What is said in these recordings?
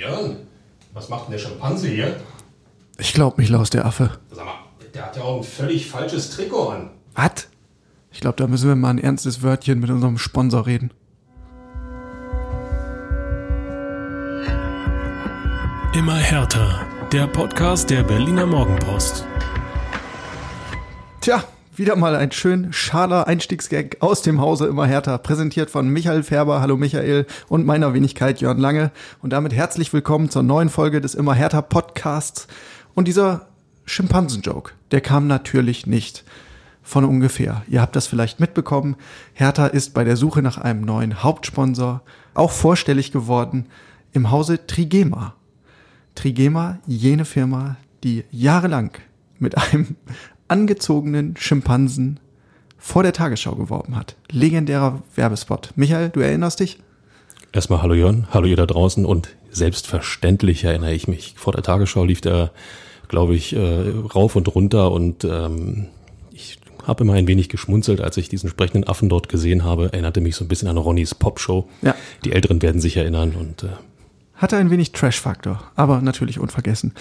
Jörn, was macht denn der Schimpanse hier? Ich glaub mich, Laus, der Affe. Sag mal, der hat ja auch ein völlig falsches Trikot an. Was? Ich glaube, da müssen wir mal ein ernstes Wörtchen mit unserem Sponsor reden. Immer härter. Der Podcast der Berliner Morgenpost. Tja, wieder mal ein schön schaler Einstiegsgag aus dem Hause immer härter, präsentiert von Michael Färber, hallo Michael, und meiner Wenigkeit Jörn Lange. Und damit herzlich willkommen zur neuen Folge des immer härter Podcasts. Und dieser Schimpansen-Joke, der kam natürlich nicht von ungefähr. Ihr habt das vielleicht mitbekommen. Hertha ist bei der Suche nach einem neuen Hauptsponsor auch vorstellig geworden im Hause Trigema. Trigema, jene Firma, die jahrelang mit einem angezogenen Schimpansen vor der Tagesschau geworben hat. Legendärer Werbespot. Michael, du erinnerst dich? Erstmal hallo Jörn, hallo ihr da draußen und selbstverständlich erinnere ich mich. Vor der Tagesschau lief der, glaube ich, äh, rauf und runter und ähm, ich habe immer ein wenig geschmunzelt, als ich diesen sprechenden Affen dort gesehen habe. Erinnerte mich so ein bisschen an Ronnys Popshow. Ja. Die Älteren werden sich erinnern und äh, Hatte ein wenig Trash-Faktor, aber natürlich unvergessen.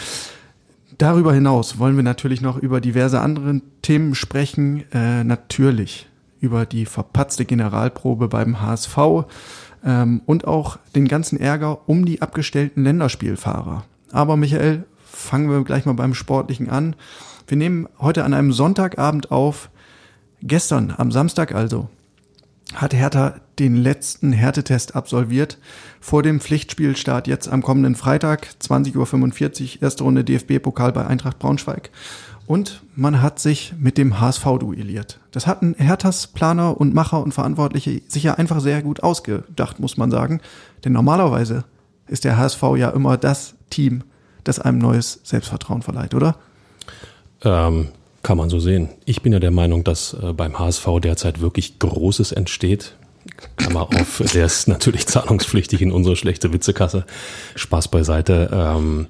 Darüber hinaus wollen wir natürlich noch über diverse andere Themen sprechen. Äh, natürlich über die verpatzte Generalprobe beim HSV ähm, und auch den ganzen Ärger um die abgestellten Länderspielfahrer. Aber Michael, fangen wir gleich mal beim Sportlichen an. Wir nehmen heute an einem Sonntagabend auf. Gestern, am Samstag also, hat Hertha den letzten Härtetest absolviert vor dem Pflichtspielstart jetzt am kommenden Freitag, 20.45 Uhr, erste Runde DFB-Pokal bei Eintracht Braunschweig. Und man hat sich mit dem HSV duelliert. Das hatten Herthas Planer und Macher und Verantwortliche sich ja einfach sehr gut ausgedacht, muss man sagen. Denn normalerweise ist der HSV ja immer das Team, das einem neues Selbstvertrauen verleiht, oder? ähm, kann man so sehen. Ich bin ja der Meinung, dass äh, beim HSV derzeit wirklich Großes entsteht. Klammer auf, der ist natürlich zahlungspflichtig in unsere schlechte Witzekasse. Spaß beiseite. Ähm,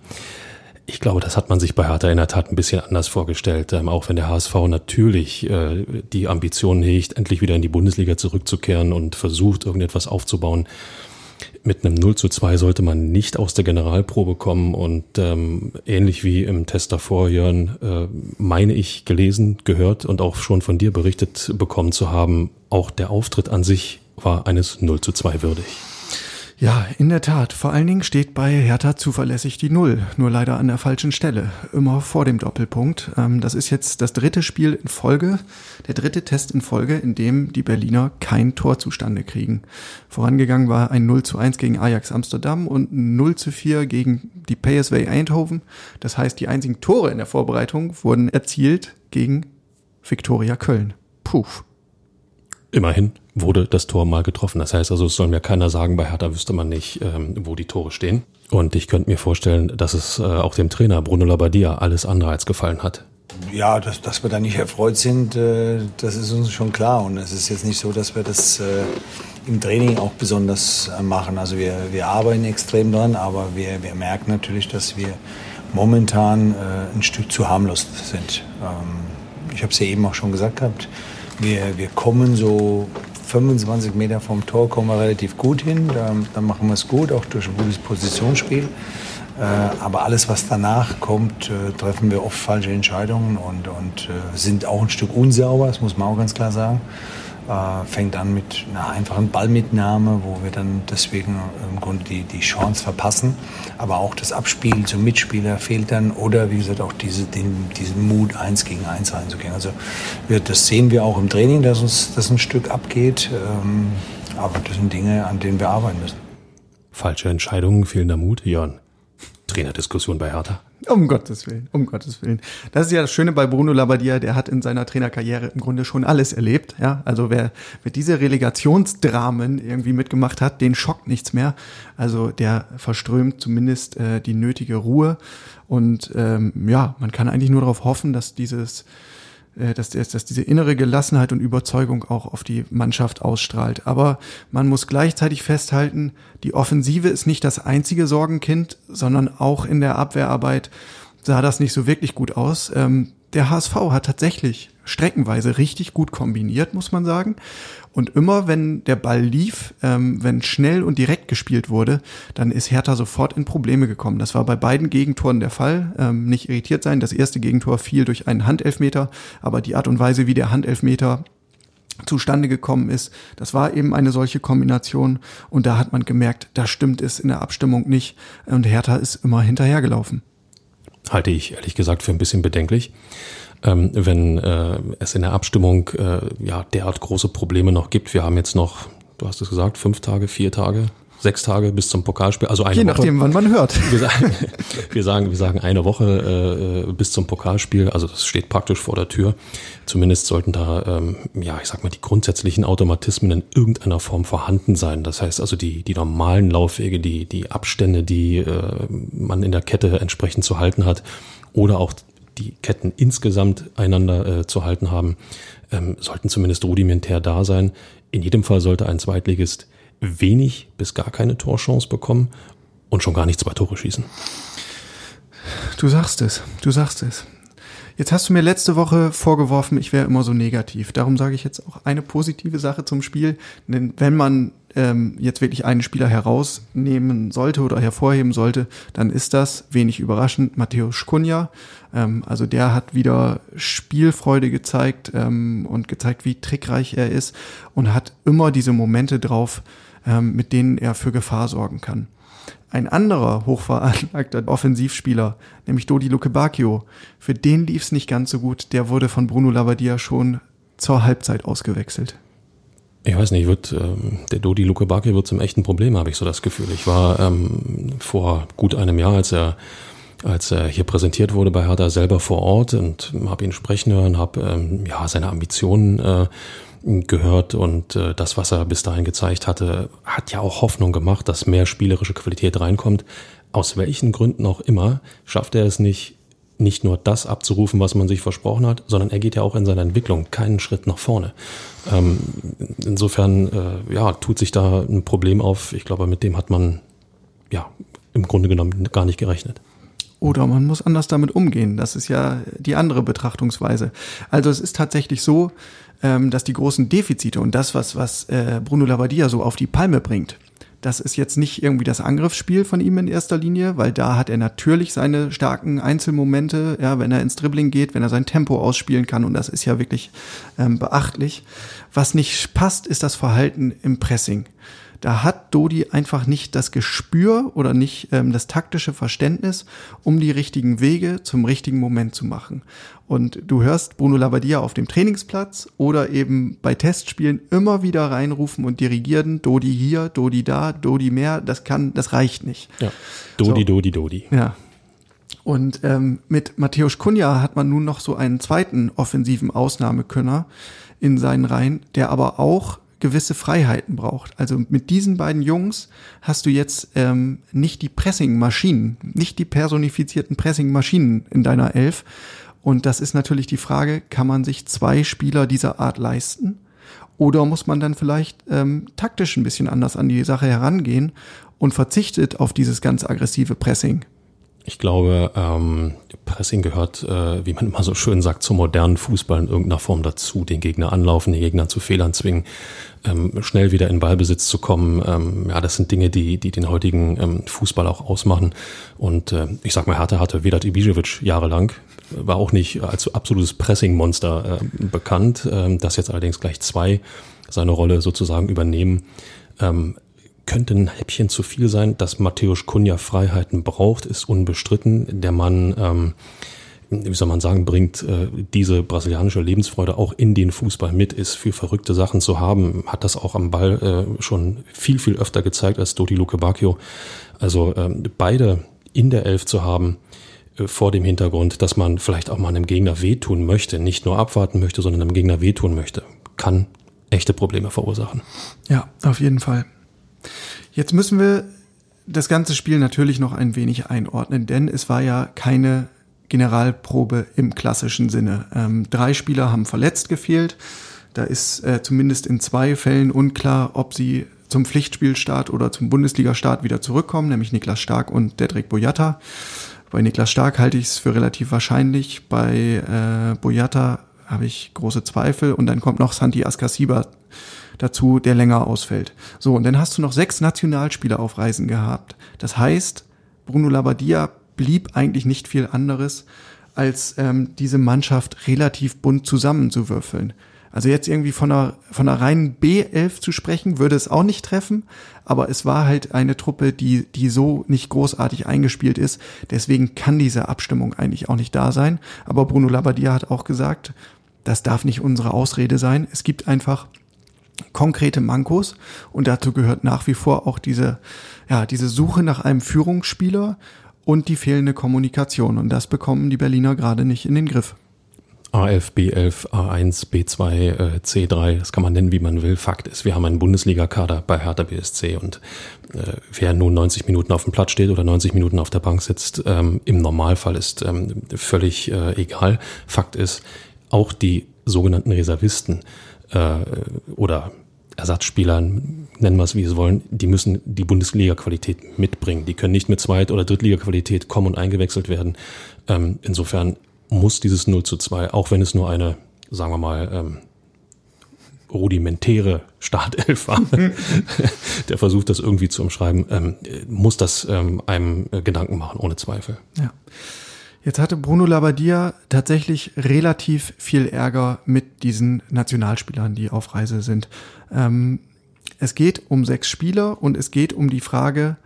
ich glaube, das hat man sich bei Hertha in der Tat ein bisschen anders vorgestellt. Ähm, auch wenn der HSV natürlich äh, die Ambitionen hegt, endlich wieder in die Bundesliga zurückzukehren und versucht, irgendetwas aufzubauen. Mit einem 0 zu 2 sollte man nicht aus der Generalprobe kommen und ähm, ähnlich wie im Test davor, Jörn, äh, meine ich gelesen, gehört und auch schon von dir berichtet bekommen zu haben, auch der Auftritt an sich war eines 0 zu 2 würdig. Ja, in der Tat. Vor allen Dingen steht bei Hertha zuverlässig die Null. Nur leider an der falschen Stelle. Immer vor dem Doppelpunkt. Ähm, das ist jetzt das dritte Spiel in Folge, der dritte Test in Folge, in dem die Berliner kein Tor zustande kriegen. Vorangegangen war ein 0 zu 1 gegen Ajax Amsterdam und ein 0 zu 4 gegen die PSV Eindhoven. Das heißt, die einzigen Tore in der Vorbereitung wurden erzielt gegen Viktoria Köln. Puh. Immerhin wurde das Tor mal getroffen. Das heißt also, es soll mir keiner sagen, bei Hertha wüsste man nicht, ähm, wo die Tore stehen. Und ich könnte mir vorstellen, dass es äh, auch dem Trainer Bruno Labbadia alles andere als gefallen hat. Ja, dass, dass wir da nicht erfreut sind, äh, das ist uns schon klar. Und es ist jetzt nicht so, dass wir das äh, im Training auch besonders äh, machen. Also wir, wir arbeiten extrem dran, aber wir, wir merken natürlich, dass wir momentan äh, ein Stück zu harmlos sind. Ähm, ich habe es ja eben auch schon gesagt gehabt. Wir, wir kommen so 25 Meter vom Tor kommen wir relativ gut hin. Da, da machen wir es gut, auch durch ein gutes Positionsspiel. Äh, aber alles, was danach kommt, äh, treffen wir oft falsche Entscheidungen und, und äh, sind auch ein Stück unsauber, das muss man auch ganz klar sagen. Äh, fängt an mit einer einfachen Ballmitnahme, wo wir dann deswegen im Grunde die, die Chance verpassen. Aber auch das Abspielen zum Mitspieler fehlt dann oder wie gesagt auch diese, den, diesen Mut, eins gegen eins reinzugehen. Also wir, das sehen wir auch im Training, dass uns das ein Stück abgeht. Ähm, aber das sind Dinge, an denen wir arbeiten müssen. Falsche Entscheidungen, fehlender Mut, Jörn. Trainerdiskussion bei Hertha. Um Gottes Willen, um Gottes Willen. Das ist ja das Schöne bei Bruno Labbadia, der hat in seiner Trainerkarriere im Grunde schon alles erlebt. Ja, also wer mit diese Relegationsdramen irgendwie mitgemacht hat, den schockt nichts mehr. Also der verströmt zumindest äh, die nötige Ruhe. Und ähm, ja, man kann eigentlich nur darauf hoffen, dass dieses dass, dass, dass diese innere Gelassenheit und Überzeugung auch auf die Mannschaft ausstrahlt. Aber man muss gleichzeitig festhalten, die Offensive ist nicht das einzige Sorgenkind, sondern auch in der Abwehrarbeit sah das nicht so wirklich gut aus. Ähm, der HSV hat tatsächlich streckenweise richtig gut kombiniert, muss man sagen. Und immer wenn der Ball lief, ähm, wenn schnell und direkt gespielt wurde, dann ist Hertha sofort in Probleme gekommen. Das war bei beiden Gegentoren der Fall. Ähm, nicht irritiert sein. Das erste Gegentor fiel durch einen Handelfmeter, aber die Art und Weise, wie der Handelfmeter zustande gekommen ist. Das war eben eine solche Kombination und da hat man gemerkt, da stimmt es in der Abstimmung nicht und Hertha ist immer hinterhergelaufen. Halte ich ehrlich gesagt für ein bisschen bedenklich ähm, wenn äh, es in der Abstimmung äh, ja derart große Probleme noch gibt. Wir haben jetzt noch, du hast es gesagt, fünf Tage, vier Tage, sechs Tage bis zum Pokalspiel, also eine Je Woche. nachdem, wann man hört. Wir sagen, wir sagen, wir sagen eine Woche äh, bis zum Pokalspiel, also das steht praktisch vor der Tür. Zumindest sollten da, ähm, ja, ich sag mal, die grundsätzlichen Automatismen in irgendeiner Form vorhanden sein. Das heißt also die, die normalen Laufwege, die, die Abstände, die äh, man in der Kette entsprechend zu halten hat oder auch die Ketten insgesamt einander äh, zu halten haben, ähm, sollten zumindest rudimentär da sein. In jedem Fall sollte ein Zweitligist wenig bis gar keine Torchance bekommen und schon gar nicht zwei Tore schießen. Du sagst es, du sagst es. Jetzt hast du mir letzte Woche vorgeworfen, ich wäre immer so negativ. Darum sage ich jetzt auch eine positive Sache zum Spiel. Denn wenn man ähm, jetzt wirklich einen Spieler herausnehmen sollte oder hervorheben sollte, dann ist das, wenig überraschend, Matthäus Kunja. Ähm, also der hat wieder Spielfreude gezeigt ähm, und gezeigt, wie trickreich er ist und hat immer diese Momente drauf, ähm, mit denen er für Gefahr sorgen kann. Ein anderer hochveranlagter Offensivspieler, nämlich Dodi Luke Bacchio, für den lief es nicht ganz so gut. Der wurde von Bruno Labbadia schon zur Halbzeit ausgewechselt. Ich weiß nicht, wird, ähm, der Dodi Luke Bacchio wird zum echten Problem, habe ich so das Gefühl. Ich war ähm, vor gut einem Jahr, als er als er hier präsentiert wurde bei Hertha selber vor Ort und habe ihn sprechen hören, habe ähm, ja seine Ambitionen äh, gehört und äh, das, was er bis dahin gezeigt hatte, hat ja auch Hoffnung gemacht, dass mehr spielerische Qualität reinkommt. Aus welchen Gründen auch immer schafft er es nicht, nicht nur das abzurufen, was man sich versprochen hat, sondern er geht ja auch in seiner Entwicklung keinen Schritt nach vorne. Ähm, insofern äh, ja, tut sich da ein Problem auf. Ich glaube, mit dem hat man ja im Grunde genommen gar nicht gerechnet. Oder man muss anders damit umgehen. Das ist ja die andere Betrachtungsweise. Also es ist tatsächlich so, ähm, dass die großen Defizite und das, was, was äh, Bruno Labbadia so auf die Palme bringt, das ist jetzt nicht irgendwie das Angriffsspiel von ihm in erster Linie, weil da hat er natürlich seine starken Einzelmomente, ja, wenn er ins Dribbling geht, wenn er sein Tempo ausspielen kann und das ist ja wirklich ähm, beachtlich. Was nicht passt, ist das Verhalten im Pressing. Da hat Dodi einfach nicht das Gespür oder nicht ähm, das taktische Verständnis, um die richtigen Wege zum richtigen Moment zu machen. Und du hörst Bruno Labbadia auf dem Trainingsplatz oder eben bei Testspielen immer wieder reinrufen und dirigieren, Dodi hier, Dodi da, Dodi mehr, das kann, das reicht nicht. Ja. Dodi, so. Dodi, Dodi. Ja. Und ähm, mit Matthäus Kunja hat man nun noch so einen zweiten offensiven Ausnahmekönner in seinen Reihen, der aber auch gewisse Freiheiten braucht. Also mit diesen beiden Jungs hast du jetzt ähm, nicht die Pressing-Maschinen, nicht die personifizierten Pressing-Maschinen in deiner Elf. Und das ist natürlich die Frage, kann man sich zwei Spieler dieser Art leisten? Oder muss man dann vielleicht ähm, taktisch ein bisschen anders an die Sache herangehen und verzichtet auf dieses ganz aggressive Pressing? Ich glaube, ähm, Pressing gehört, äh, wie man immer so schön sagt, zum modernen Fußball in irgendeiner Form dazu. Den Gegner anlaufen, den Gegner zu Fehlern zwingen, ähm, schnell wieder in Ballbesitz zu kommen. Ähm, ja, das sind Dinge, die, die den heutigen ähm, Fußball auch ausmachen. Und äh, ich sag mal, Hertha hatte Vedat Ibisevic jahrelang, war auch nicht als absolutes Pressing-Monster äh, bekannt, äh, das jetzt allerdings gleich zwei seine Rolle sozusagen übernehmen. Ähm, könnte ein Häppchen zu viel sein. Dass Matthäus Kunja Freiheiten braucht, ist unbestritten. Der Mann, ähm, wie soll man sagen, bringt äh, diese brasilianische Lebensfreude auch in den Fußball mit, ist für verrückte Sachen zu haben, hat das auch am Ball äh, schon viel, viel öfter gezeigt als Dodi Luke Bacchio. Also ähm, beide in der Elf zu haben, äh, vor dem Hintergrund, dass man vielleicht auch mal einem Gegner wehtun möchte, nicht nur abwarten möchte, sondern einem Gegner wehtun möchte, kann echte Probleme verursachen. Ja, auf jeden Fall. Jetzt müssen wir das ganze Spiel natürlich noch ein wenig einordnen, denn es war ja keine Generalprobe im klassischen Sinne. Ähm, drei Spieler haben verletzt gefehlt. Da ist äh, zumindest in zwei Fällen unklar, ob sie zum Pflichtspielstart oder zum Bundesligastart wieder zurückkommen, nämlich Niklas Stark und Dedrick Boyata. Bei Niklas Stark halte ich es für relativ wahrscheinlich. Bei äh, Boyata habe ich große Zweifel. Und dann kommt noch Santi Ascasiba dazu, der länger ausfällt. So, und dann hast du noch sechs Nationalspieler auf Reisen gehabt. Das heißt, Bruno Labbadia blieb eigentlich nicht viel anderes, als ähm, diese Mannschaft relativ bunt zusammenzuwürfeln. Also jetzt irgendwie von einer, von einer reinen B11 zu sprechen, würde es auch nicht treffen, aber es war halt eine Truppe, die, die so nicht großartig eingespielt ist. Deswegen kann diese Abstimmung eigentlich auch nicht da sein. Aber Bruno Labbadia hat auch gesagt, das darf nicht unsere Ausrede sein. Es gibt einfach konkrete Mankos und dazu gehört nach wie vor auch diese, ja, diese Suche nach einem Führungsspieler und die fehlende Kommunikation. Und das bekommen die Berliner gerade nicht in den Griff. A11, B11, A1, B2, C3, das kann man nennen, wie man will. Fakt ist, wir haben einen Bundesliga-Kader bei Hertha BSC und äh, wer nun 90 Minuten auf dem Platz steht oder 90 Minuten auf der Bank sitzt, ähm, im Normalfall ist ähm, völlig äh, egal. Fakt ist, auch die sogenannten Reservisten äh, oder Ersatzspieler, nennen wir es wie es wollen, die müssen die Bundesliga-Qualität mitbringen. Die können nicht mit Zweit- oder Drittliga-Qualität kommen und eingewechselt werden. Ähm, insofern muss dieses 0 zu 2, auch wenn es nur eine, sagen wir mal, ähm, rudimentäre Startelf war, der versucht das irgendwie zu umschreiben, ähm, muss das ähm, einem äh, Gedanken machen, ohne Zweifel. Ja. Jetzt hatte Bruno Labbadia tatsächlich relativ viel Ärger mit diesen Nationalspielern, die auf Reise sind. Ähm, es geht um sechs Spieler und es geht um die Frage,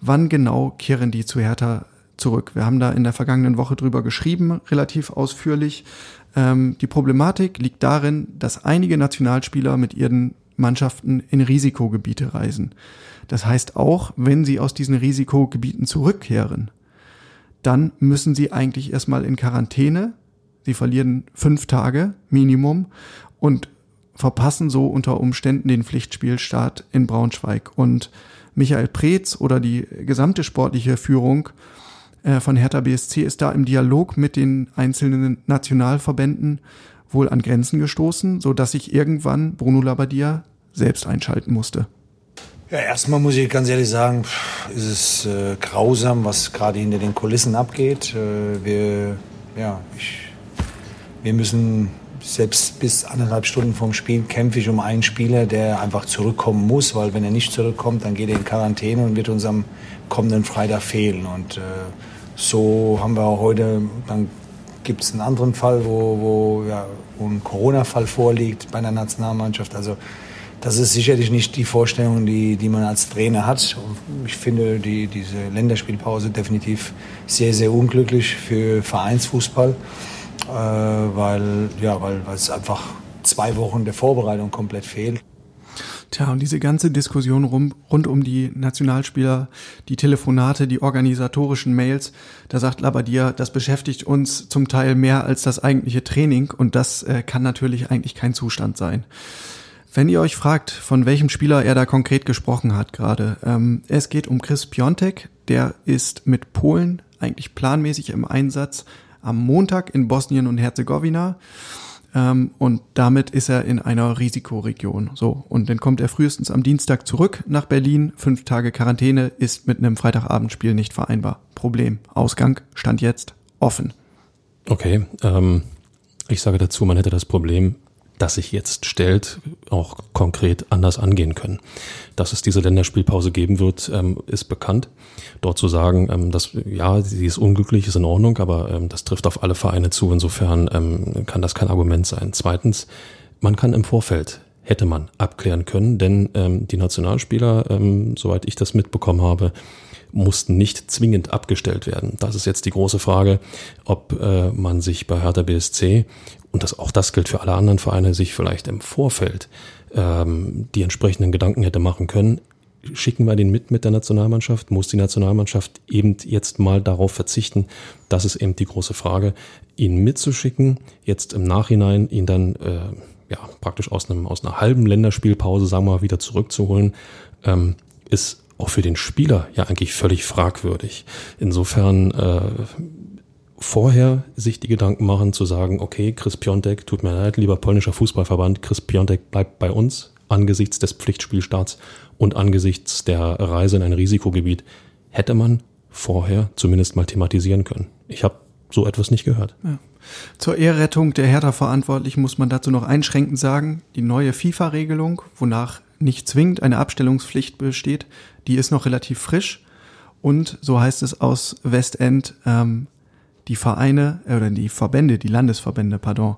wann genau kehren die zu Hertha zurück. Wir haben da in der vergangenen Woche drüber geschrieben, relativ ausführlich. Ähm, die Problematik liegt darin, dass einige Nationalspieler mit ihren Mannschaften in Risikogebiete reisen. Das heißt auch, wenn sie aus diesen Risikogebieten zurückkehren, dann müssen sie eigentlich erstmal in Quarantäne. Sie verlieren fünf Tage Minimum und verpassen so unter Umständen den Pflichtspielstart in Braunschweig. Und Michael Preetz oder die gesamte sportliche Führung äh, von Hertha BSC ist da im Dialog mit den einzelnen Nationalverbänden wohl an Grenzen gestoßen, so dass sich irgendwann Bruno Labbadia selbst einschalten musste. Ja, erstmal muss ich ganz ehrlich sagen, ist es äh, grausam, was gerade hinter den Kulissen abgeht. Äh, wir, ja, ich, wir müssen selbst bis anderthalb Stunden vom Spiel kämpfe ich um einen Spieler, der einfach zurückkommen muss, weil wenn er nicht zurückkommt, dann geht er in Quarantäne und wird uns am kommenden Freitag fehlen. Und äh, so haben wir auch heute, dann gibt es einen anderen Fall, wo, wo, ja, wo ein Corona-Fall vorliegt bei einer Nationalmannschaft. Also das ist sicherlich nicht die Vorstellung, die, die man als Trainer hat. Ich finde die, diese Länderspielpause definitiv sehr, sehr unglücklich für Vereinsfußball, äh, weil, ja, weil, weil es einfach zwei Wochen der Vorbereitung komplett fehlt. Tja, und diese ganze Diskussion rum, rund um die Nationalspieler, die Telefonate, die organisatorischen Mails, da sagt Labadia, das beschäftigt uns zum Teil mehr als das eigentliche Training und das äh, kann natürlich eigentlich kein Zustand sein. Wenn ihr euch fragt, von welchem Spieler er da konkret gesprochen hat gerade, ähm, es geht um Chris Piontek, der ist mit Polen eigentlich planmäßig im Einsatz am Montag in Bosnien und Herzegowina. Ähm, und damit ist er in einer Risikoregion. So. Und dann kommt er frühestens am Dienstag zurück nach Berlin. Fünf Tage Quarantäne ist mit einem Freitagabendspiel nicht vereinbar. Problem. Ausgang stand jetzt offen. Okay. Ähm, ich sage dazu, man hätte das Problem das sich jetzt stellt, auch konkret anders angehen können. Dass es diese Länderspielpause geben wird, ähm, ist bekannt. Dort zu sagen, ähm, dass ja, sie ist unglücklich, ist in Ordnung, aber ähm, das trifft auf alle Vereine zu. Insofern kann das kein Argument sein. Zweitens, man kann im Vorfeld hätte man abklären können, denn die Nationalspieler, soweit ich das mitbekommen habe, mussten nicht zwingend abgestellt werden. Das ist jetzt die große Frage, ob äh, man sich bei Hertha BSC und das, auch das gilt für alle anderen Vereine, sich vielleicht im Vorfeld ähm, die entsprechenden Gedanken hätte machen können. Schicken wir den mit mit der Nationalmannschaft? Muss die Nationalmannschaft eben jetzt mal darauf verzichten? Das ist eben die große Frage, ihn mitzuschicken, jetzt im Nachhinein ihn dann äh, ja praktisch aus einem aus einer halben Länderspielpause, sagen wir mal, wieder zurückzuholen, ähm, ist auch für den Spieler ja eigentlich völlig fragwürdig. Insofern äh, vorher sich die Gedanken machen, zu sagen, okay, Chris Piontek, tut mir leid, lieber polnischer Fußballverband, Chris Piontek bleibt bei uns angesichts des Pflichtspielstarts und angesichts der Reise in ein Risikogebiet, hätte man vorher zumindest mal thematisieren können. Ich habe so etwas nicht gehört. Ja. Zur Ehrrettung der Hertha-Verantwortlichen muss man dazu noch einschränkend sagen, die neue FIFA-Regelung, wonach nicht zwingend eine Abstellungspflicht besteht, die ist noch relativ frisch. Und so heißt es aus Westend, ähm, die Vereine äh, oder die Verbände, die Landesverbände, pardon,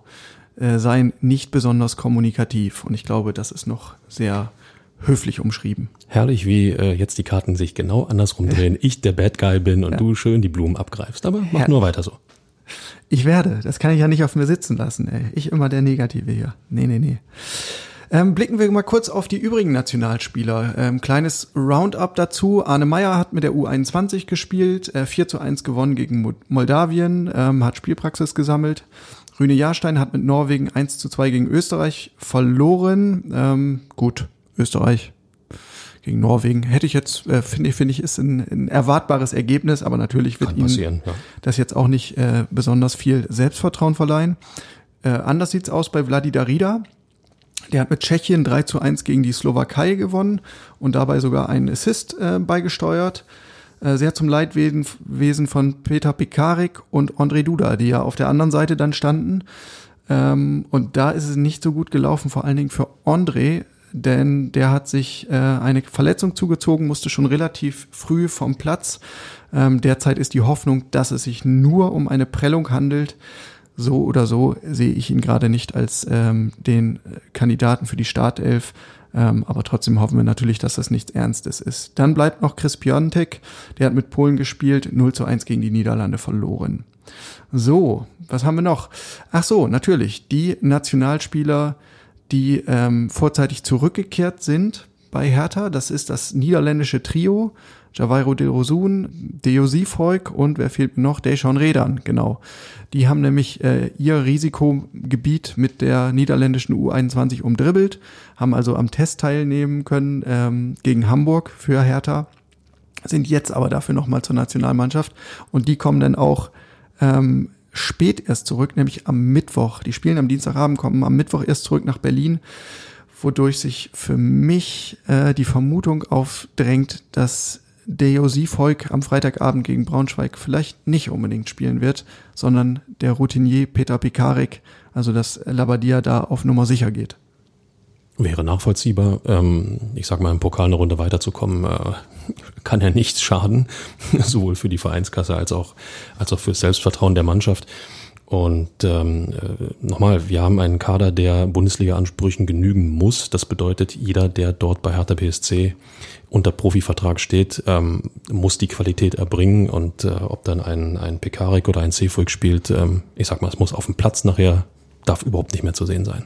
äh, seien nicht besonders kommunikativ. Und ich glaube, das ist noch sehr höflich umschrieben. Herrlich, wie äh, jetzt die Karten sich genau andersrum drehen. Ich der Bad Guy bin und ja. du schön die Blumen abgreifst. Aber mach Her nur weiter so. Ich werde. Das kann ich ja nicht auf mir sitzen lassen. Ey. Ich immer der Negative hier. Nee, nee, nee. Ähm, blicken wir mal kurz auf die übrigen Nationalspieler. Ähm, kleines Roundup dazu. Arne Meyer hat mit der U21 gespielt, äh, 4 zu 1 gewonnen gegen Moldawien, ähm, hat Spielpraxis gesammelt. Rüne Jahrstein hat mit Norwegen 1 zu 2 gegen Österreich verloren. Ähm, gut, Österreich gegen Norwegen hätte ich jetzt, äh, finde ich, finde ich, ist ein, ein erwartbares Ergebnis, aber natürlich wird ihm ja. das jetzt auch nicht äh, besonders viel Selbstvertrauen verleihen. Äh, anders sieht's aus bei Vladi Darida. Der hat mit Tschechien 3 zu 1 gegen die Slowakei gewonnen und dabei sogar einen Assist äh, beigesteuert. Äh, sehr zum Leidwesen von Peter Pikarik und André Duda, die ja auf der anderen Seite dann standen. Ähm, und da ist es nicht so gut gelaufen, vor allen Dingen für André, denn der hat sich äh, eine Verletzung zugezogen, musste schon relativ früh vom Platz. Ähm, derzeit ist die Hoffnung, dass es sich nur um eine Prellung handelt. So oder so sehe ich ihn gerade nicht als ähm, den Kandidaten für die Startelf. Ähm, aber trotzdem hoffen wir natürlich, dass das nichts Ernstes ist. Dann bleibt noch Chris Piontek, der hat mit Polen gespielt, 0 zu 1 gegen die Niederlande verloren. So, was haben wir noch? Ach so, natürlich, die Nationalspieler, die ähm, vorzeitig zurückgekehrt sind bei Hertha. Das ist das niederländische Trio. Javairo de Rosun, Deo Siefolk und wer fehlt noch? Dejan Redan, genau. Die haben nämlich äh, ihr Risikogebiet mit der niederländischen U21 umdribbelt, haben also am Test teilnehmen können ähm, gegen Hamburg für Hertha, sind jetzt aber dafür nochmal zur Nationalmannschaft und die kommen dann auch ähm, spät erst zurück, nämlich am Mittwoch. Die spielen am Dienstagabend, kommen am Mittwoch erst zurück nach Berlin, wodurch sich für mich äh, die Vermutung aufdrängt, dass der Volk am Freitagabend gegen Braunschweig vielleicht nicht unbedingt spielen wird, sondern der Routinier Peter Pekarik, also dass Labadia da auf Nummer sicher geht. Wäre nachvollziehbar. Ähm, ich sag mal, im Pokal eine Runde weiterzukommen, äh, kann ja nichts schaden, sowohl für die Vereinskasse als auch, als auch für das Selbstvertrauen der Mannschaft. Und ähm, äh, nochmal, wir haben einen Kader, der Bundesliga-Ansprüchen genügen muss. Das bedeutet, jeder, der dort bei Hertha BSC unter Profivertrag steht, ähm, muss die Qualität erbringen. Und äh, ob dann ein, ein Pekarik oder ein Seefolk spielt, ähm, ich sag mal, es muss auf dem Platz nachher, darf überhaupt nicht mehr zu sehen sein.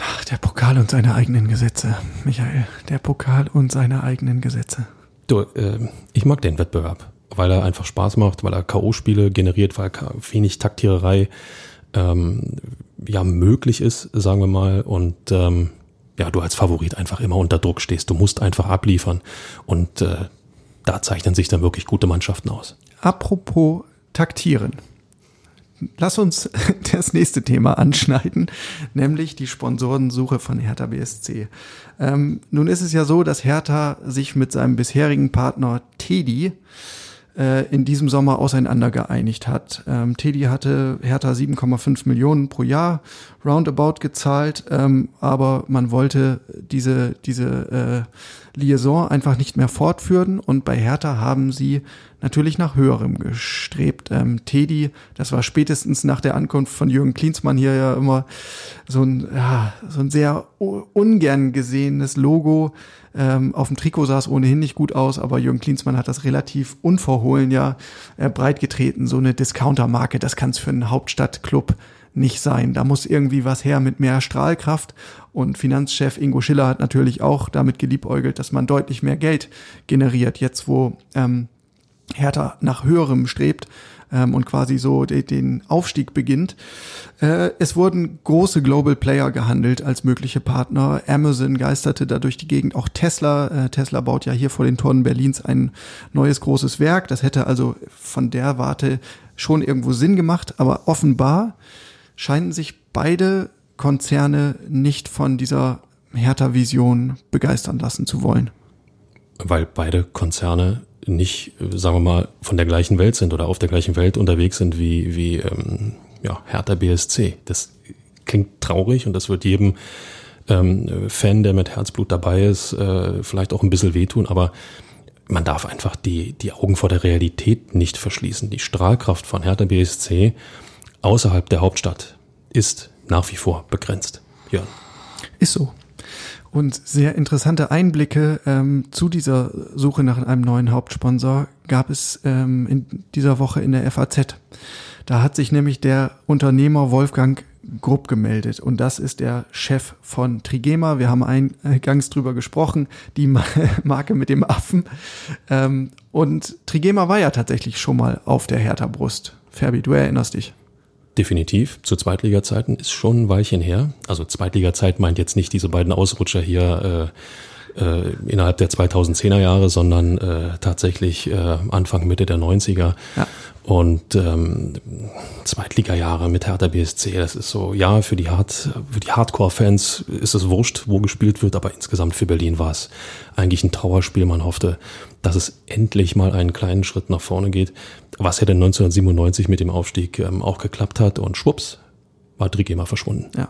Ach, der Pokal und seine eigenen Gesetze, Michael. Der Pokal und seine eigenen Gesetze. Du, äh, ich mag den Wettbewerb, weil er einfach Spaß macht, weil er K.O.-Spiele generiert, weil wenig Taktiererei ähm, ja möglich ist, sagen wir mal. Und ähm, ja, du als Favorit einfach immer unter Druck stehst. Du musst einfach abliefern. Und äh, da zeichnen sich dann wirklich gute Mannschaften aus. Apropos Taktieren lass uns das nächste Thema anschneiden, nämlich die Sponsorensuche von Hertha BSC. Ähm, nun ist es ja so, dass Hertha sich mit seinem bisherigen Partner Teddy äh, in diesem Sommer auseinander geeinigt hat. Ähm, Teddy hatte Hertha 7,5 Millionen pro Jahr roundabout gezahlt, ähm, aber man wollte diese, diese äh, Liaison einfach nicht mehr fortführen und bei Hertha haben sie natürlich nach höherem gestrebt. Ähm, Teddy, das war spätestens nach der Ankunft von Jürgen Klinsmann hier ja immer so ein, ja, so ein sehr ungern gesehenes Logo. Ähm, auf dem Trikot sah es ohnehin nicht gut aus, aber Jürgen Klinsmann hat das relativ unverhohlen ja äh, breit getreten. So eine Discounter-Marke, das kann es für einen Hauptstadtclub nicht sein. Da muss irgendwie was her mit mehr Strahlkraft. Und Finanzchef Ingo Schiller hat natürlich auch damit geliebäugelt, dass man deutlich mehr Geld generiert, jetzt wo ähm, Hertha nach höherem strebt ähm, und quasi so de, den Aufstieg beginnt. Äh, es wurden große Global Player gehandelt als mögliche Partner. Amazon geisterte da durch die Gegend, auch Tesla. Äh, Tesla baut ja hier vor den Toren Berlins ein neues großes Werk. Das hätte also von der Warte schon irgendwo Sinn gemacht, aber offenbar scheinen sich beide Konzerne nicht von dieser Hertha-Vision begeistern lassen zu wollen. Weil beide Konzerne nicht, sagen wir mal, von der gleichen Welt sind oder auf der gleichen Welt unterwegs sind wie, wie ähm, ja, Hertha BSC. Das klingt traurig und das wird jedem ähm, Fan, der mit Herzblut dabei ist, äh, vielleicht auch ein bisschen wehtun, aber man darf einfach die, die Augen vor der Realität nicht verschließen. Die Strahlkraft von Hertha BSC außerhalb der Hauptstadt ist nach wie vor begrenzt. Jörn. Ist so. Und sehr interessante Einblicke ähm, zu dieser Suche nach einem neuen Hauptsponsor gab es ähm, in dieser Woche in der FAZ. Da hat sich nämlich der Unternehmer Wolfgang Grupp gemeldet und das ist der Chef von Trigema. Wir haben eingangs drüber gesprochen, die Marke mit dem Affen. Ähm, und Trigema war ja tatsächlich schon mal auf der Hertha-Brust. Ferbi, du erinnerst dich. Definitiv. Zu Zweitliga-Zeiten ist schon ein Weilchen her. Also Zweitliga-Zeit meint jetzt nicht diese beiden Ausrutscher hier äh, äh, innerhalb der 2010er Jahre, sondern äh, tatsächlich äh, Anfang, Mitte der 90er. Ja. Und ähm, Zweitliga-Jahre mit Hertha BSC, das ist so, ja, für die, Hard, die Hardcore-Fans ist es wurscht, wo gespielt wird, aber insgesamt für Berlin war es eigentlich ein Trauerspiel. Man hoffte, dass es endlich mal einen kleinen Schritt nach vorne geht, was ja dann 1997 mit dem Aufstieg ähm, auch geklappt hat und schwupps, war Trigema verschwunden. Ja.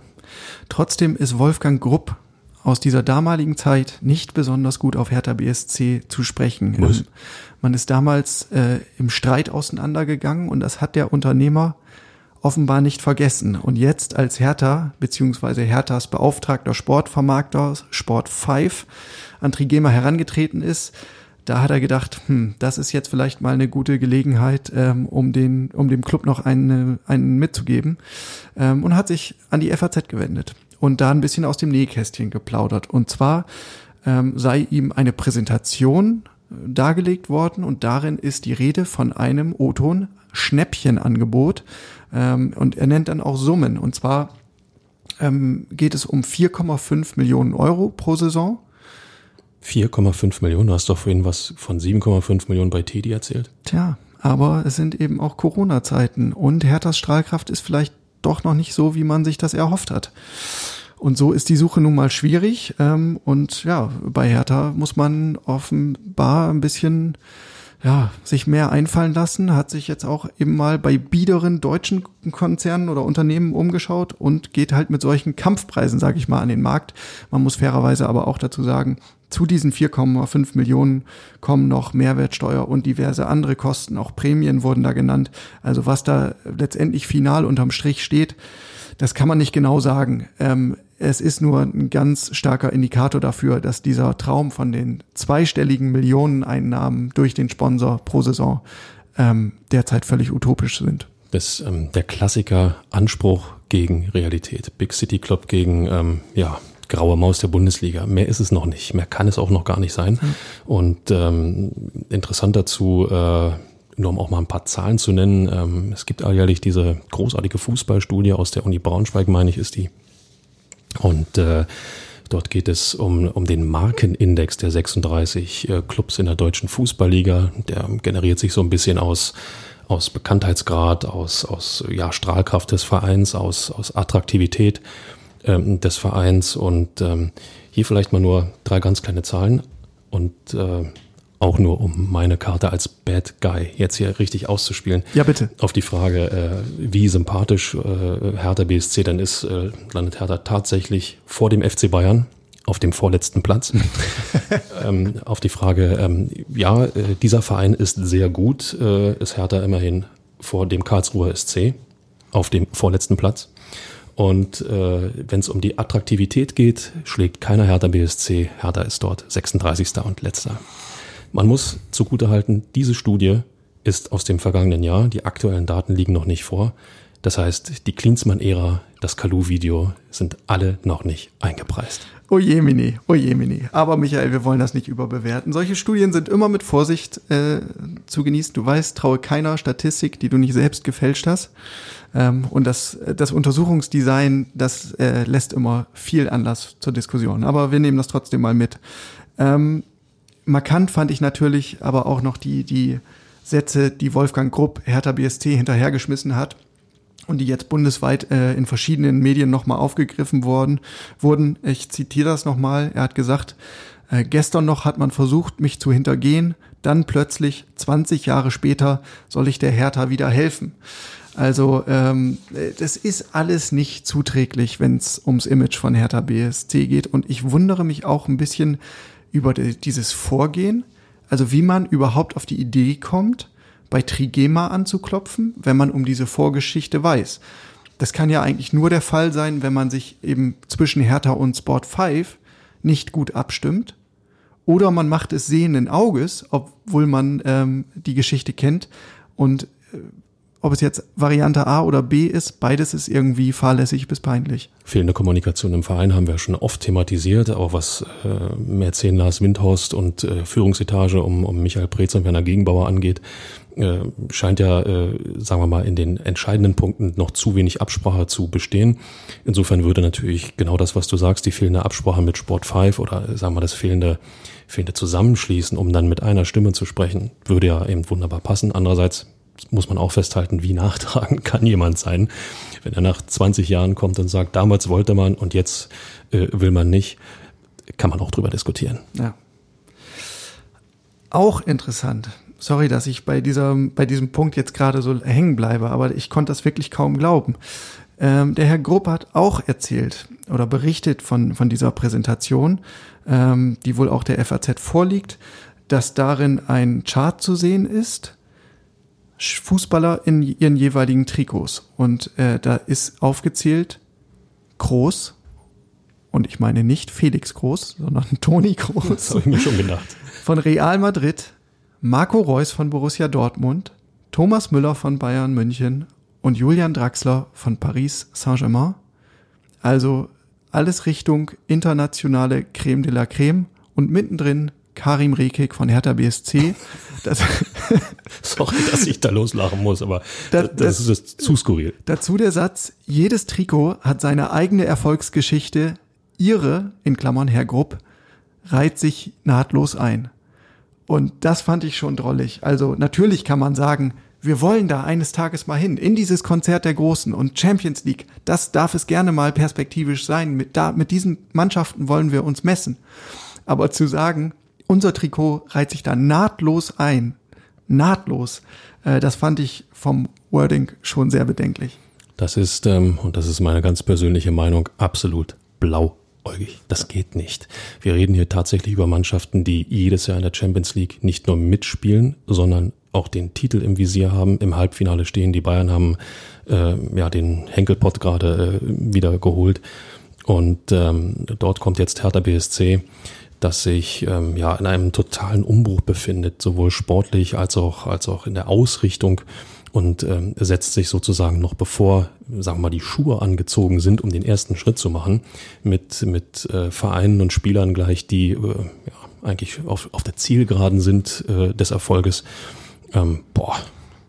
Trotzdem ist Wolfgang Grupp aus dieser damaligen Zeit nicht besonders gut auf Hertha BSC zu sprechen. Was? Ähm, man ist damals äh, im Streit auseinandergegangen und das hat der Unternehmer offenbar nicht vergessen. Und jetzt als Hertha, beziehungsweise Herthas beauftragter Sportvermarkter, Sport 5, an Trigema herangetreten ist, da hat er gedacht, hm, das ist jetzt vielleicht mal eine gute Gelegenheit, ähm, um den, um dem Club noch einen, einen mitzugeben, ähm, und hat sich an die FAZ gewendet und da ein bisschen aus dem Nähkästchen geplaudert. Und zwar ähm, sei ihm eine Präsentation äh, dargelegt worden und darin ist die Rede von einem O-Ton Schnäppchenangebot ähm, und er nennt dann auch Summen und zwar ähm, geht es um 4,5 Millionen Euro pro Saison. 4,5 Millionen? Du hast doch vorhin was von 7,5 Millionen bei Teddy erzählt. Tja, aber es sind eben auch Corona-Zeiten und Herthas Strahlkraft ist vielleicht doch noch nicht so, wie man sich das erhofft hat. Und so ist die Suche nun mal schwierig. Ähm, und ja, bei Hertha muss man offenbar ein bisschen ja, sich mehr einfallen lassen, hat sich jetzt auch eben mal bei biederen deutschen Konzernen oder Unternehmen umgeschaut und geht halt mit solchen Kampfpreisen, sage ich mal, an den Markt. Man muss fairerweise aber auch dazu sagen, zu diesen 4,5 Millionen kommen noch Mehrwertsteuer und diverse andere Kosten, auch Prämien wurden da genannt. Also was da letztendlich final unterm Strich steht, das kann man nicht genau sagen. Ähm, es ist nur ein ganz starker Indikator dafür, dass dieser Traum von den zweistelligen Millioneneinnahmen durch den Sponsor pro Saison ähm, derzeit völlig utopisch sind. Das ähm, der Klassiker Anspruch gegen Realität. Big City Club gegen ähm, ja graue Maus der Bundesliga. Mehr ist es noch nicht. Mehr kann es auch noch gar nicht sein. Mhm. Und ähm, interessant dazu, äh, nur um auch mal ein paar Zahlen zu nennen, ähm, es gibt alljährlich diese großartige Fußballstudie aus der Uni Braunschweig, meine ich, ist die. Und äh, dort geht es um, um den Markenindex der 36 äh, Clubs in der deutschen Fußballliga. Der generiert sich so ein bisschen aus aus Bekanntheitsgrad, aus, aus ja, Strahlkraft des Vereins, aus, aus Attraktivität ähm, des Vereins. Und ähm, hier vielleicht mal nur drei ganz kleine Zahlen und äh, auch nur um meine Karte als Bad Guy jetzt hier richtig auszuspielen. Ja, bitte. Auf die Frage, äh, wie sympathisch äh, Hertha BSC dann ist, äh, landet Hertha tatsächlich vor dem FC Bayern auf dem vorletzten Platz. ähm, auf die Frage, ähm, ja, äh, dieser Verein ist sehr gut, äh, ist Hertha immerhin vor dem Karlsruher SC auf dem vorletzten Platz. Und äh, wenn es um die Attraktivität geht, schlägt keiner Hertha BSC. Hertha ist dort 36. und letzter. Man muss zugutehalten, diese Studie ist aus dem vergangenen Jahr. Die aktuellen Daten liegen noch nicht vor. Das heißt, die Klinsmann-Ära, das Kalu-Video sind alle noch nicht eingepreist. Oh je, Mini, oh je, Mini. Aber Michael, wir wollen das nicht überbewerten. Solche Studien sind immer mit Vorsicht äh, zu genießen. Du weißt, traue keiner Statistik, die du nicht selbst gefälscht hast. Ähm, und das, das Untersuchungsdesign, das äh, lässt immer viel Anlass zur Diskussion. Aber wir nehmen das trotzdem mal mit. Ähm, markant fand ich natürlich aber auch noch die, die Sätze, die Wolfgang Grupp Hertha BSC hinterhergeschmissen hat und die jetzt bundesweit äh, in verschiedenen Medien nochmal aufgegriffen worden wurden. Ich zitiere das nochmal. Er hat gesagt, Äh, gestern noch hat man versucht, mich zu hintergehen, dann plötzlich, 20 Jahre später, soll ich der Hertha wieder helfen. Also ähm, das ist alles nicht zuträglich, wenn es ums Image von Hertha BSC geht. Und ich wundere mich auch ein bisschen über dieses Vorgehen, also wie man überhaupt auf die Idee kommt, bei Trigema anzuklopfen, wenn man um diese Vorgeschichte weiß. Das kann ja eigentlich nur der Fall sein, wenn man sich eben zwischen Hertha und Sport 5 nicht gut abstimmt. Oder man macht es sehenden Auges, obwohl man ähm, die Geschichte kennt. Und äh, ob es jetzt Variante A oder B ist, beides ist irgendwie fahrlässig bis peinlich. Fehlende Kommunikation im Verein haben wir schon oft thematisiert, auch was äh, Mäzen Lars Windhorst und äh, Führungsetage um, um Michael Preetz und Werner Gegenbauer angeht, äh, scheint ja, äh, sagen wir mal, in den entscheidenden Punkten noch zu wenig Absprache zu bestehen. Insofern würde natürlich genau das, was du sagst, die fehlende Absprache mit Sport 5 oder sagen wir das fehlende, fehlende Zusammenschließen, um dann mit einer Stimme zu sprechen, würde ja eben wunderbar passen. Andererseits muss man auch festhalten, wie nachtragend kann jemand sein, wenn er nach 20 Jahren kommt und sagt, damals wollte man und jetzt äh, will man nicht, kann man auch drüber diskutieren. Ja. Auch interessant. Sorry, dass ich bei dieser, bei diesem Punkt jetzt gerade so hängen bleibe, aber ich konnte das wirklich kaum glauben. Ähm, der Herr Grupp hat auch erzählt oder berichtet von, von dieser Präsentation, ähm, die wohl auch der FAZ vorliegt, dass darin ein Chart zu sehen ist, Fußballer in ihren jeweiligen Trikots. Und äh, da ist aufgezählt Groß. Und ich meine nicht Felix Groß, sondern Toni Groß. Das habe ich mir schon gedacht. Von Real Madrid, Marco Reus von Borussia Dortmund, Thomas Müller von Bayern München und Julian Draxler von Paris Saint-Germain. Also alles Richtung internationale Creme de la Creme und mittendrin Karim Rekik von Hertha BSC. Das Sorry, dass ich da loslachen muss, aber das, das, das ist zu skurril. Dazu der Satz, jedes Trikot hat seine eigene Erfolgsgeschichte, ihre, in Klammern Herr Grupp, reiht sich nahtlos ein. Und das fand ich schon drollig. Also natürlich kann man sagen, wir wollen da eines Tages mal hin, in dieses Konzert der Großen und Champions League. Das darf es gerne mal perspektivisch sein. Mit, da, mit diesen Mannschaften wollen wir uns messen. Aber zu sagen, unser Trikot reiht sich da nahtlos ein. Nahtlos. Äh, das fand ich vom Wording schon sehr bedenklich. Das ist, ähm, und das ist meine ganz persönliche Meinung, absolut blauäugig. Das geht nicht. Wir reden hier tatsächlich über Mannschaften, die jedes Jahr in der Champions League nicht nur mitspielen, sondern auch den Titel im Visier haben, im Halbfinale stehen. Die Bayern haben äh, ja den Henkelpott gerade äh, wieder geholt. Und ähm, dort kommt jetzt Hertha BSC das sich ähm, ja in einem totalen Umbruch befindet, sowohl sportlich als auch als auch in der Ausrichtung und ähm, setzt sich sozusagen noch bevor, sagen wir mal, die Schuhe angezogen sind, um den ersten Schritt zu machen, mit mit äh, Vereinen und Spielern gleich, die äh, ja, eigentlich auf, auf der Zielgeraden sind äh, des Erfolges. Ähm, boah,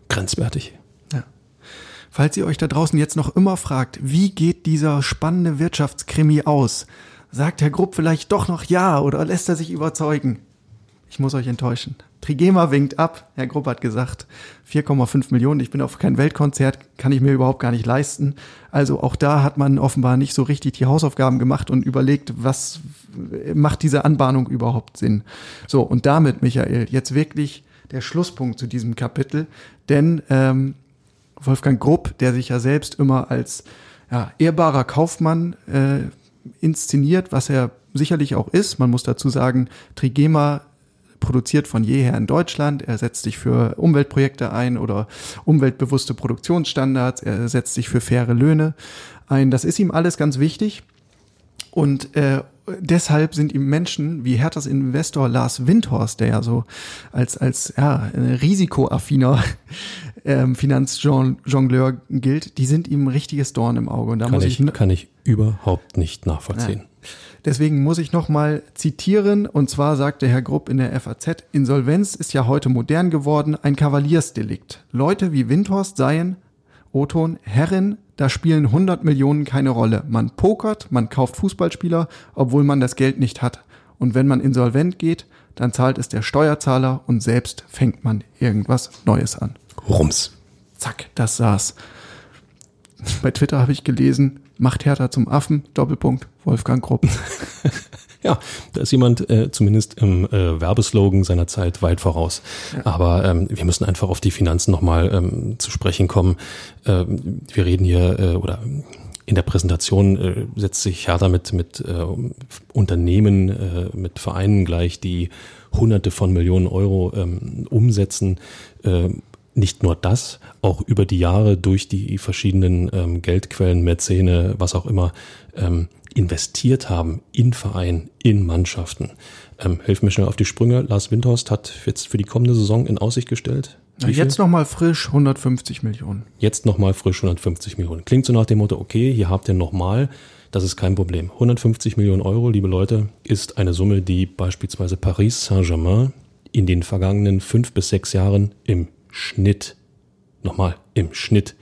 grenzwertig. Falls ihr euch da draußen jetzt noch immer fragt, wie geht dieser spannende Wirtschaftskrimi aus? Sagt Herr Grupp vielleicht doch noch ja oder lässt er sich überzeugen? Ich muss euch enttäuschen. Trigema winkt ab. Herr Grupp hat gesagt, 4,5 Millionen. Ich bin auf kein Weltkonzert, kann ich mir überhaupt gar nicht leisten. Also auch da hat man offenbar nicht so richtig die Hausaufgaben gemacht und überlegt, was macht diese Anbahnung überhaupt Sinn. So, und damit, Michael, jetzt wirklich der Schlusspunkt zu diesem Kapitel. Denn ähm, Wolfgang Grupp, der sich ja selbst immer als ja, ehrbarer Kaufmann äh, inszeniert, was er sicherlich auch ist. Man muss dazu sagen, Trigema produziert von jeher in Deutschland. Er setzt sich für Umweltprojekte ein oder umweltbewusste Produktionsstandards. Er setzt sich für faire Löhne ein. Das ist ihm alles ganz wichtig. Und äh, deshalb sind ihm Menschen wie Herthas Investor Lars Windhorst, der ja so als, als ja, risikoaffiner ähm, Finanzjongleur gilt, die sind ihm ein richtiges Dorn im Auge. Und da kann muss ich, ich, kann ich überhaupt nicht nachvollziehen. Ja. Deswegen muss ich nochmal zitieren, und zwar sagte Herr Grupp in der FAZ, Insolvenz ist ja heute modern geworden, ein Kavaliersdelikt. Leute wie Windhorst seien, Oton, Herren, da spielen 100 Millionen keine Rolle. Man pokert, man kauft Fußballspieler, obwohl man das Geld nicht hat. Und wenn man insolvent geht, dann zahlt es der Steuerzahler und selbst fängt man irgendwas Neues an. Rums. Zack, das saß. Bei Twitter habe ich gelesen, macht Hertha zum Affen, Doppelpunkt, Wolfgang Grupp. Ja, da ist jemand äh, zumindest im äh, Werbeslogan seiner Zeit weit voraus. Ja. Aber ähm, wir müssen einfach auf die Finanzen nochmal ähm, zu sprechen kommen. Ähm, wir reden hier äh, oder in der Präsentation äh, setzt sich Hertha mit, mit äh, Unternehmen, äh, mit Vereinen gleich, die Hunderte von Millionen Euro ähm, umsetzen. Äh, nicht nur das, auch über die Jahre durch die verschiedenen ähm, Geldquellen, Mäzene, was auch immer, ähm, investiert haben in Verein, in Mannschaften. Ähm, hilf mir schnell auf die Sprünge. Lars Windhorst hat jetzt für die kommende Saison in Aussicht gestellt. Ja, jetzt nochmal frisch 150 Millionen. Jetzt nochmal frisch 150 Millionen. Klingt so nach dem Motto, okay, hier habt ihr nochmal, das ist kein Problem. 150 Millionen Euro, liebe Leute, ist eine Summe, die beispielsweise Paris Saint-Germain in den vergangenen fünf bis sechs Jahren im Schnitt, nochmal im Schnitt,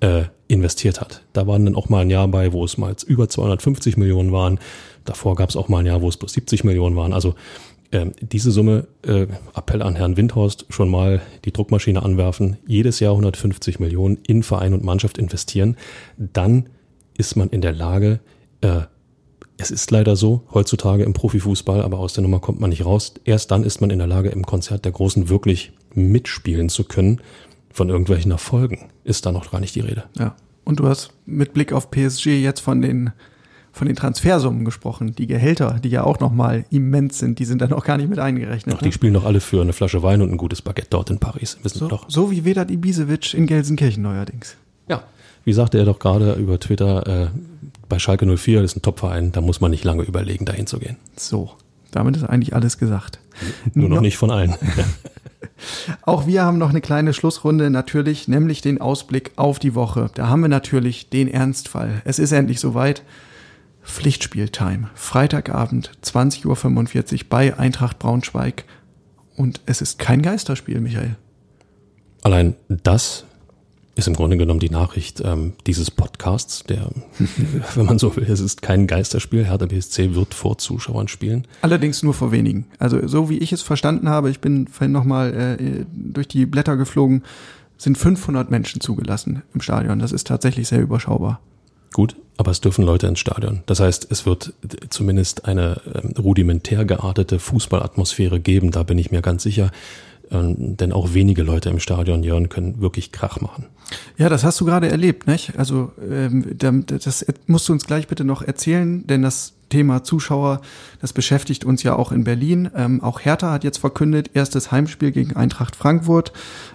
äh, investiert hat. Da waren dann auch mal ein Jahr bei, wo es mal über 250 Millionen waren. Davor gab es auch mal ein Jahr, wo es bloß 70 Millionen waren. Also ähm, diese Summe, äh, Appell an Herrn Windhorst, schon mal die Druckmaschine anwerfen, jedes Jahr 150 Millionen in Verein und Mannschaft investieren, dann ist man in der Lage, äh, es ist leider so, heutzutage im Profifußball, aber aus der Nummer kommt man nicht raus. Erst dann ist man in der Lage, im Konzert der Großen wirklich mitspielen zu können. Von irgendwelchen Erfolgen ist da noch gar nicht die Rede. Ja. Und du hast mit Blick auf PSG jetzt von den von den Transfersummen gesprochen. Die Gehälter, die ja auch nochmal immens sind, die sind dann auch gar nicht mit eingerechnet. Ach, die ne? spielen doch alle für eine Flasche Wein und ein gutes Baguette dort in Paris, wissen so, wir doch. So wie Vedat Ibisevic in Gelsenkirchen neuerdings. Ja, wie sagte er doch gerade über Twitter, äh, bei Schalke 04 das ist ein Topverein, da muss man nicht lange überlegen, dahin zu gehen. So, damit ist eigentlich alles gesagt. Nur noch no nicht von allen. Auch wir haben noch eine kleine Schlussrunde natürlich, nämlich den Ausblick auf die Woche. Da haben wir natürlich den Ernstfall. Es ist endlich soweit. Pflichtspieltime. Freitagabend 20.45 Uhr bei Eintracht Braunschweig. Und es ist kein Geisterspiel, Michael. Allein das ist im Grunde genommen die Nachricht ähm, dieses Podcasts, der, wenn man so will, es ist kein Geisterspiel. Hertha BSC wird vor Zuschauern spielen. Allerdings nur vor wenigen. Also so wie ich es verstanden habe, ich bin vorhin nochmal äh, durch die Blätter geflogen, sind 500 Menschen zugelassen im Stadion. Das ist tatsächlich sehr überschaubar. Gut, aber es dürfen Leute ins Stadion. Das heißt, es wird zumindest eine ähm, rudimentär geartete Fußballatmosphäre geben, da bin ich mir ganz sicher. Ähm, denn auch wenige Leute im Stadion, Jörn, können wirklich Krach machen. Ja, das hast du gerade erlebt, nicht? Also ähm, das musst du uns gleich bitte noch erzählen, denn das Thema Zuschauer, das beschäftigt uns ja auch in Berlin. Ähm, auch Hertha hat jetzt verkündet, erstes Heimspiel gegen Eintracht Frankfurt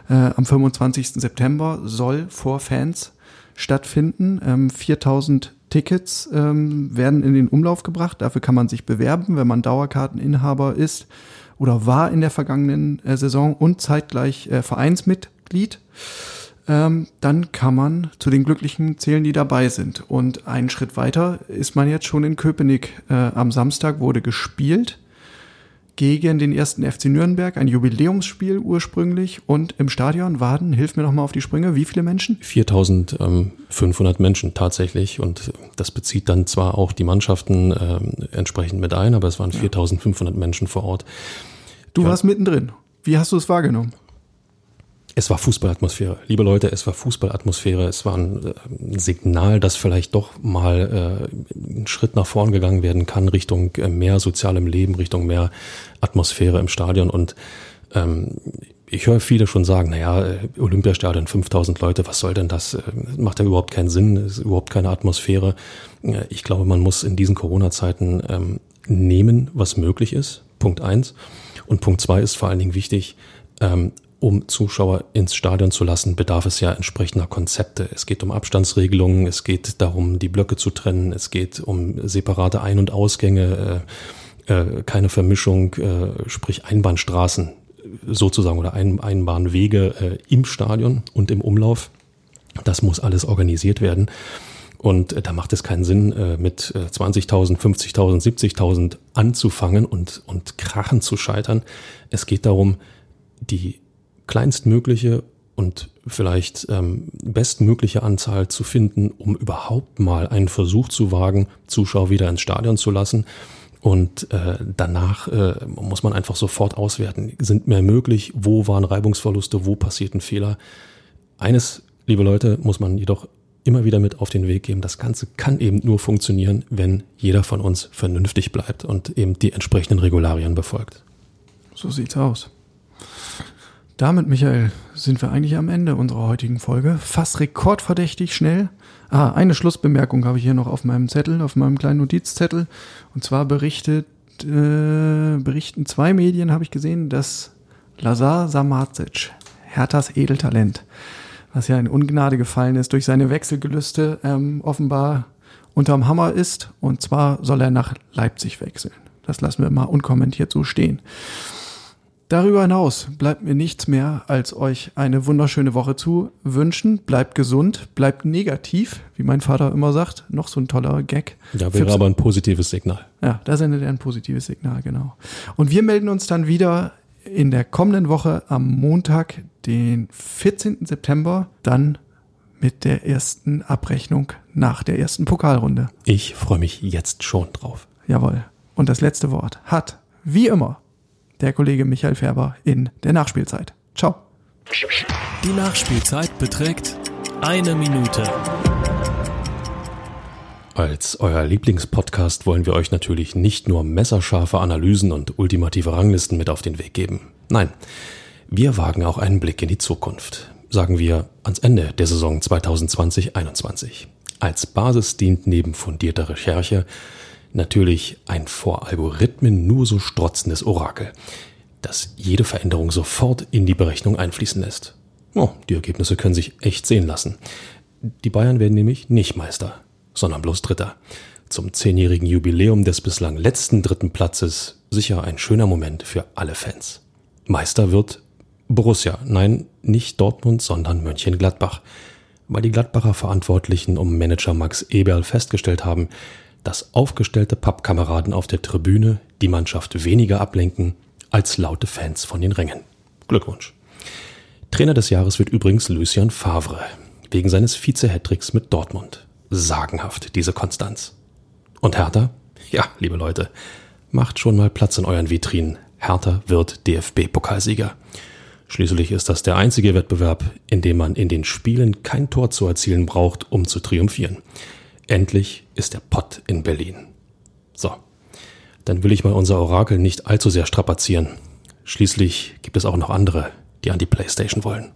äh, am 25. September soll vor Fans stattfinden. Ähm, 4000 Tickets ähm, werden in den Umlauf gebracht. Dafür kann man sich bewerben, wenn man Dauerkarteninhaber ist oder war in der vergangenen äh, Saison und zeitgleich äh, Vereinsmitglied, ähm, dann kann man zu den Glücklichen zählen, die dabei sind. Und einen Schritt weiter ist man jetzt schon in Köpenick. Äh, am Samstag wurde gespielt gegen den ersten FC Nürnberg, ein Jubiläumsspiel ursprünglich. Und im Stadion waren, hilf mir noch mal auf die Sprünge, wie viele Menschen? 4500 Menschen tatsächlich. Und das bezieht dann zwar auch die Mannschaften äh, entsprechend mit ein, aber es waren ja. 4500 Menschen vor Ort. Du ja. warst mittendrin. Wie hast du es wahrgenommen? Es war Fußballatmosphäre. Liebe Leute, es war Fußballatmosphäre. Es war ein, äh, ein Signal, dass vielleicht doch mal äh, ein Schritt nach vorn gegangen werden kann Richtung äh, mehr sozialem Leben, Richtung mehr Atmosphäre im Stadion. Und ähm, ich höre viele schon sagen, naja, äh, Olympiastadion, 5000 Leute, was soll denn das? Macht ja überhaupt keinen Sinn, ist überhaupt keine Atmosphäre. Ich glaube, man muss in diesen Corona-Zeiten ähm, nehmen, was möglich ist. Punkt eins. Und Punkt zwei ist vor allen Dingen wichtig, ähm, um Zuschauer ins Stadion zu lassen, bedarf es ja entsprechender Konzepte. Es geht um Abstandsregelungen, es geht darum, die Blöcke zu trennen, es geht um separate Ein- und Ausgänge, äh, äh, keine Vermischung, äh, sprich Einbahnstraßen sozusagen oder Ein Einbahnwege äh, im Stadion und im Umlauf. Das muss alles organisiert werden. Und äh, da macht es keinen Sinn, äh, mit 20.000, 50.000, 70.000 anzufangen und, und krachen zu scheitern. Es geht darum, die kleinstmögliche und vielleicht ähm, bestmögliche Anzahl zu finden, um überhaupt mal einen Versuch zu wagen, Zuschauer wieder ins Stadion zu lassen. Und äh, danach äh, muss man einfach sofort auswerten, sind mehr möglich, wo waren Reibungsverluste, wo passierten Fehler. Eines, liebe Leute, muss man jedoch immer wieder mit auf den Weg geben. Das Ganze kann eben nur funktionieren, wenn jeder von uns vernünftig bleibt und eben die entsprechenden Regularien befolgt. So sieht's aus. Damit, Michael, sind wir eigentlich am Ende unserer heutigen Folge. Fast rekordverdächtig schnell. Ah, eine Schlussbemerkung habe ich hier noch auf meinem Zettel, auf meinem kleinen Notizzettel. Und zwar berichtet, äh, berichten zwei Medien, habe ich gesehen, dass Lazar Samacic, Herthas Edeltalent, was ja in Ungnade gefallen ist durch seine Wechselgelüste, ähm, offenbar unterm Hammer ist. Und zwar soll er nach Leipzig wechseln. Das lassen wir mal unkommentiert so stehen. Darüber hinaus bleibt mir nichts mehr, als euch eine wunderschöne Woche zu wünschen. Bleibt gesund, bleibt negativ, wie mein Vater immer sagt. Noch so ein toller Gag. Ja, wäre aber ein positives Signal. Ja, da sendet er ein positives Signal, genau. Und wir melden uns dann wieder in der kommenden Woche am Montag, den 14. September, dann mit der ersten Abrechnung nach der ersten Pokalrunde. Ich freue mich jetzt schon drauf. Jawohl. Und das letzte Wort hat, wie immer, der Kollege Michael Färber in der Nachspielzeit. Ciao. Die Nachspielzeit beträgt eine Minute. Als euer Lieblingspodcast wollen wir euch natürlich nicht nur messerscharfe Analysen und ultimative Ranglisten mit auf den Weg geben. Nein, wir wagen auch einen Blick in die Zukunft. Sagen wir ans Ende der Saison 2020-21. Als Basis dient neben fundierter Recherche natürlich ein vor Algorithmen nur so strotzendes Orakel, das jede Veränderung sofort in die Berechnung einfließen lässt. Oh, die Ergebnisse können sich echt sehen lassen. Die Bayern werden nämlich nicht Meister sondern bloß Dritter. Zum zehnjährigen Jubiläum des bislang letzten dritten Platzes sicher ein schöner Moment für alle Fans. Meister wird Borussia, nein, nicht Dortmund, sondern Mönchengladbach, weil die Gladbacher Verantwortlichen um Manager Max Eberl festgestellt haben, dass aufgestellte Pappkameraden auf der Tribüne die Mannschaft weniger ablenken als laute Fans von den Rängen. Glückwunsch. Trainer des Jahres wird übrigens Lucien Favre, wegen seines Vize-Hattricks mit Dortmund sagenhaft, diese Konstanz. Und Hertha? Ja, liebe Leute, macht schon mal Platz in euren Vitrinen. Hertha wird DFB-Pokalsieger. Schließlich ist das der einzige Wettbewerb, in dem man in den Spielen kein Tor zu erzielen braucht, um zu triumphieren. Endlich ist der Pott in Berlin. So, dann will ich mal unser Orakel nicht allzu sehr strapazieren. Schließlich gibt es auch noch andere, die an die Playstation wollen.